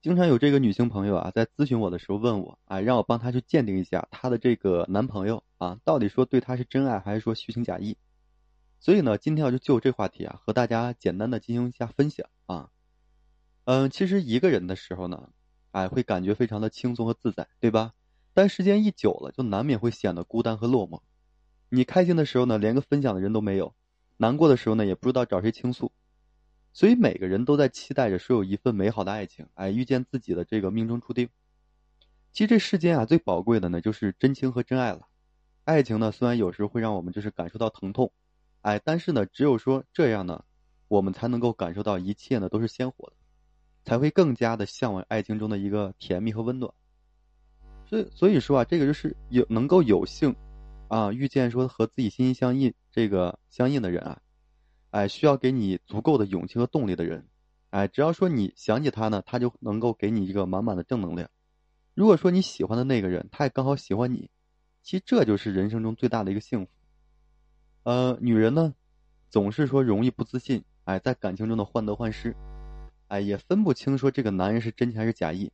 经常有这个女性朋友啊，在咨询我的时候问我，啊，让我帮她去鉴定一下她的这个男朋友啊，到底说对她是真爱还是说虚情假意。所以呢，今天我就就这话题啊，和大家简单的进行一下分享啊。嗯，其实一个人的时候呢，哎，会感觉非常的轻松和自在，对吧？但时间一久了，就难免会显得孤单和落寞。你开心的时候呢，连个分享的人都没有；难过的时候呢，也不知道找谁倾诉。所以每个人都在期待着说有一份美好的爱情，哎，遇见自己的这个命中注定。其实这世间啊，最宝贵的呢，就是真情和真爱了。爱情呢，虽然有时候会让我们就是感受到疼痛，哎，但是呢，只有说这样呢，我们才能够感受到一切呢都是鲜活的，才会更加的向往爱情中的一个甜蜜和温暖。所以，所以说啊，这个就是有能够有幸，啊，遇见说和自己心心相印这个相应的人啊。哎，需要给你足够的勇气和动力的人，哎，只要说你想起他呢，他就能够给你一个满满的正能量。如果说你喜欢的那个人，他也刚好喜欢你，其实这就是人生中最大的一个幸福。呃，女人呢，总是说容易不自信，哎，在感情中的患得患失，哎，也分不清说这个男人是真情还是假意，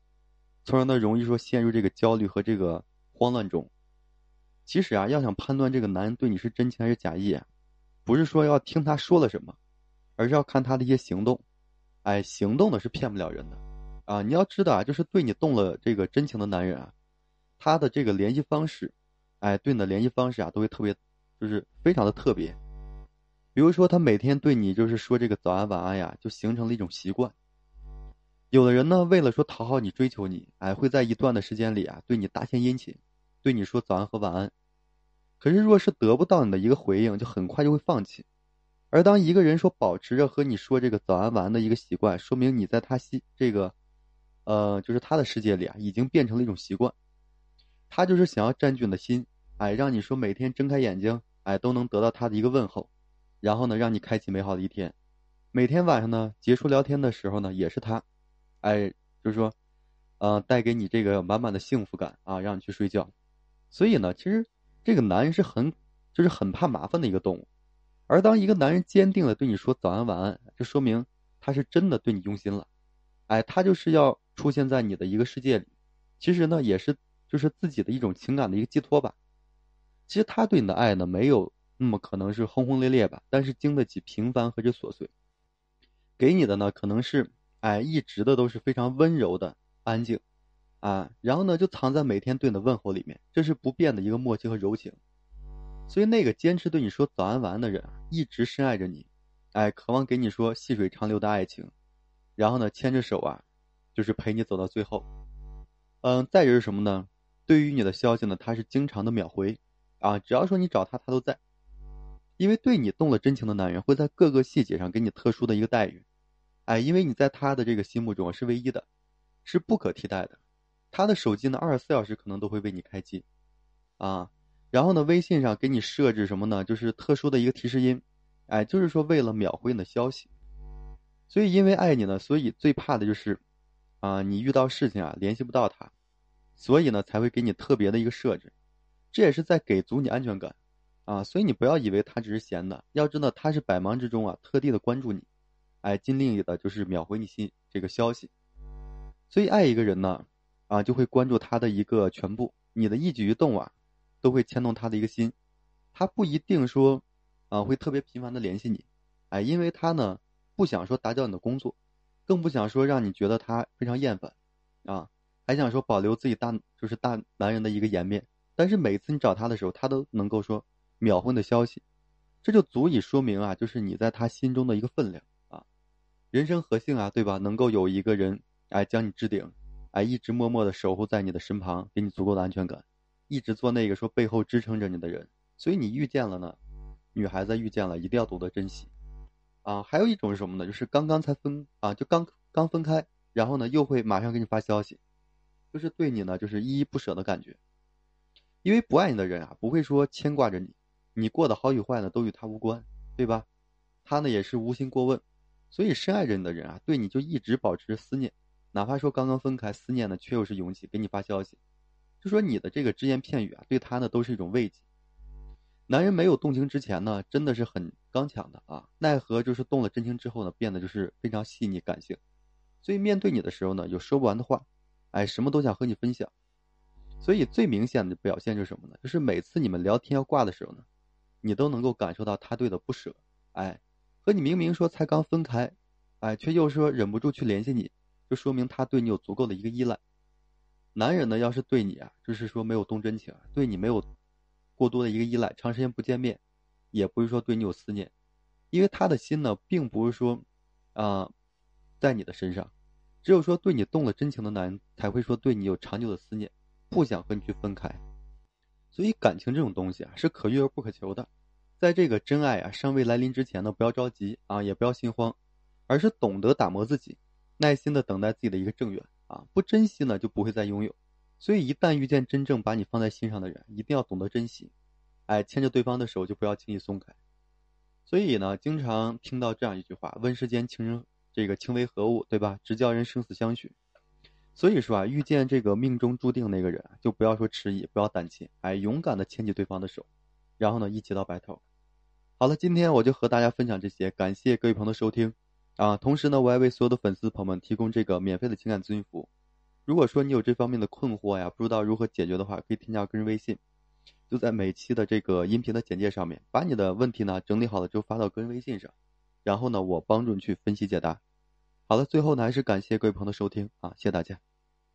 从而呢，容易说陷入这个焦虑和这个慌乱中。其实啊，要想判断这个男人对你是真情还是假意。不是说要听他说了什么，而是要看他的一些行动。哎，行动的是骗不了人的啊！你要知道啊，就是对你动了这个真情的男人啊，他的这个联系方式，哎，对你的联系方式啊，都会特别，就是非常的特别。比如说，他每天对你就是说这个早安晚安呀，就形成了一种习惯。有的人呢，为了说讨好你、追求你，哎，会在一段的时间里啊，对你大献殷勤，对你说早安和晚安。可是，若是得不到你的一个回应，就很快就会放弃。而当一个人说保持着和你说这个早安晚安的一个习惯，说明你在他心这个，呃，就是他的世界里啊，已经变成了一种习惯。他就是想要占据你的心，哎，让你说每天睁开眼睛，哎，都能得到他的一个问候，然后呢，让你开启美好的一天。每天晚上呢，结束聊天的时候呢，也是他，哎，就是说，呃，带给你这个满满的幸福感啊，让你去睡觉。所以呢，其实。这个男人是很，就是很怕麻烦的一个动物，而当一个男人坚定的对你说早安晚安，就说明他是真的对你用心了，哎，他就是要出现在你的一个世界里，其实呢也是就是自己的一种情感的一个寄托吧。其实他对你的爱呢没有那么可能是轰轰烈烈吧，但是经得起平凡和这琐碎，给你的呢可能是哎一直的都是非常温柔的安静。啊，然后呢，就藏在每天对你的问候里面，这是不变的一个默契和柔情。所以，那个坚持对你说早安晚安的人，一直深爱着你，哎，渴望给你说细水长流的爱情，然后呢，牵着手啊，就是陪你走到最后。嗯，再就是什么呢？对于你的消息呢，他是经常的秒回，啊，只要说你找他，他都在。因为对你动了真情的男人，会在各个细节上给你特殊的一个待遇，哎，因为你在他的这个心目中是唯一的，是不可替代的。他的手机呢，二十四小时可能都会为你开机，啊，然后呢，微信上给你设置什么呢？就是特殊的一个提示音，哎，就是说为了秒回你的消息。所以因为爱你呢，所以最怕的就是，啊，你遇到事情啊联系不到他，所以呢才会给你特别的一个设置，这也是在给足你安全感，啊，所以你不要以为他只是闲的，要知道他是百忙之中啊特地的关注你，哎，尽力的就是秒回你信这个消息。所以爱一个人呢。啊，就会关注他的一个全部，你的一举一动啊，都会牵动他的一个心。他不一定说，啊，会特别频繁的联系你，哎，因为他呢不想说打搅你的工作，更不想说让你觉得他非常厌烦，啊，还想说保留自己大就是大男人的一个颜面。但是每次你找他的时候，他都能够说秒回的消息，这就足以说明啊，就是你在他心中的一个分量啊。人生何幸啊，对吧？能够有一个人哎将你置顶。哎，一直默默的守护在你的身旁，给你足够的安全感，一直做那个说背后支撑着你的人。所以你遇见了呢，女孩子遇见了，一定要懂得珍惜。啊，还有一种是什么呢？就是刚刚才分啊，就刚刚分开，然后呢又会马上给你发消息，就是对你呢就是依依不舍的感觉。因为不爱你的人啊，不会说牵挂着你，你过得好与坏呢都与他无关，对吧？他呢也是无心过问，所以深爱着你的人啊，对你就一直保持思念。哪怕说刚刚分开，思念呢却又是涌起，给你发消息，就说你的这个只言片语啊，对他呢都是一种慰藉。男人没有动情之前呢，真的是很刚强的啊，奈何就是动了真情之后呢，变得就是非常细腻感性。所以面对你的时候呢，有说不完的话，哎，什么都想和你分享。所以最明显的表现是什么呢？就是每次你们聊天要挂的时候呢，你都能够感受到他对的不舍，哎，和你明明说才刚分开，哎，却又说忍不住去联系你，就说明他对你有足够的一个依赖。男人呢，要是对你啊，就是说没有动真情，对你没有过多的一个依赖，长时间不见面，也不是说对你有思念，因为他的心呢，并不是说啊，在你的身上，只有说对你动了真情的男人，才会说对你有长久的思念。不想和你去分开，所以感情这种东西啊是可遇而不可求的，在这个真爱啊尚未来临之前呢，不要着急啊，也不要心慌，而是懂得打磨自己，耐心的等待自己的一个正缘啊，不珍惜呢就不会再拥有，所以一旦遇见真正把你放在心上的人，一定要懂得珍惜，哎，牵着对方的手就不要轻易松开，所以呢，经常听到这样一句话：问世间情人这个情为何物，对吧？只叫人生死相许。所以说啊，遇见这个命中注定那个人，就不要说迟疑，不要胆怯，哎，勇敢的牵起对方的手，然后呢，一起到白头。好了，今天我就和大家分享这些，感谢各位朋友的收听，啊，同时呢，我还为所有的粉丝朋友们提供这个免费的情感咨询服务。如果说你有这方面的困惑呀，不知道如何解决的话，可以添加个人微信，就在每期的这个音频的简介上面，把你的问题呢整理好了之后发到个人微信上，然后呢，我帮助你去分析解答。好了，最后呢还是感谢各位朋友的收听啊，谢谢大家。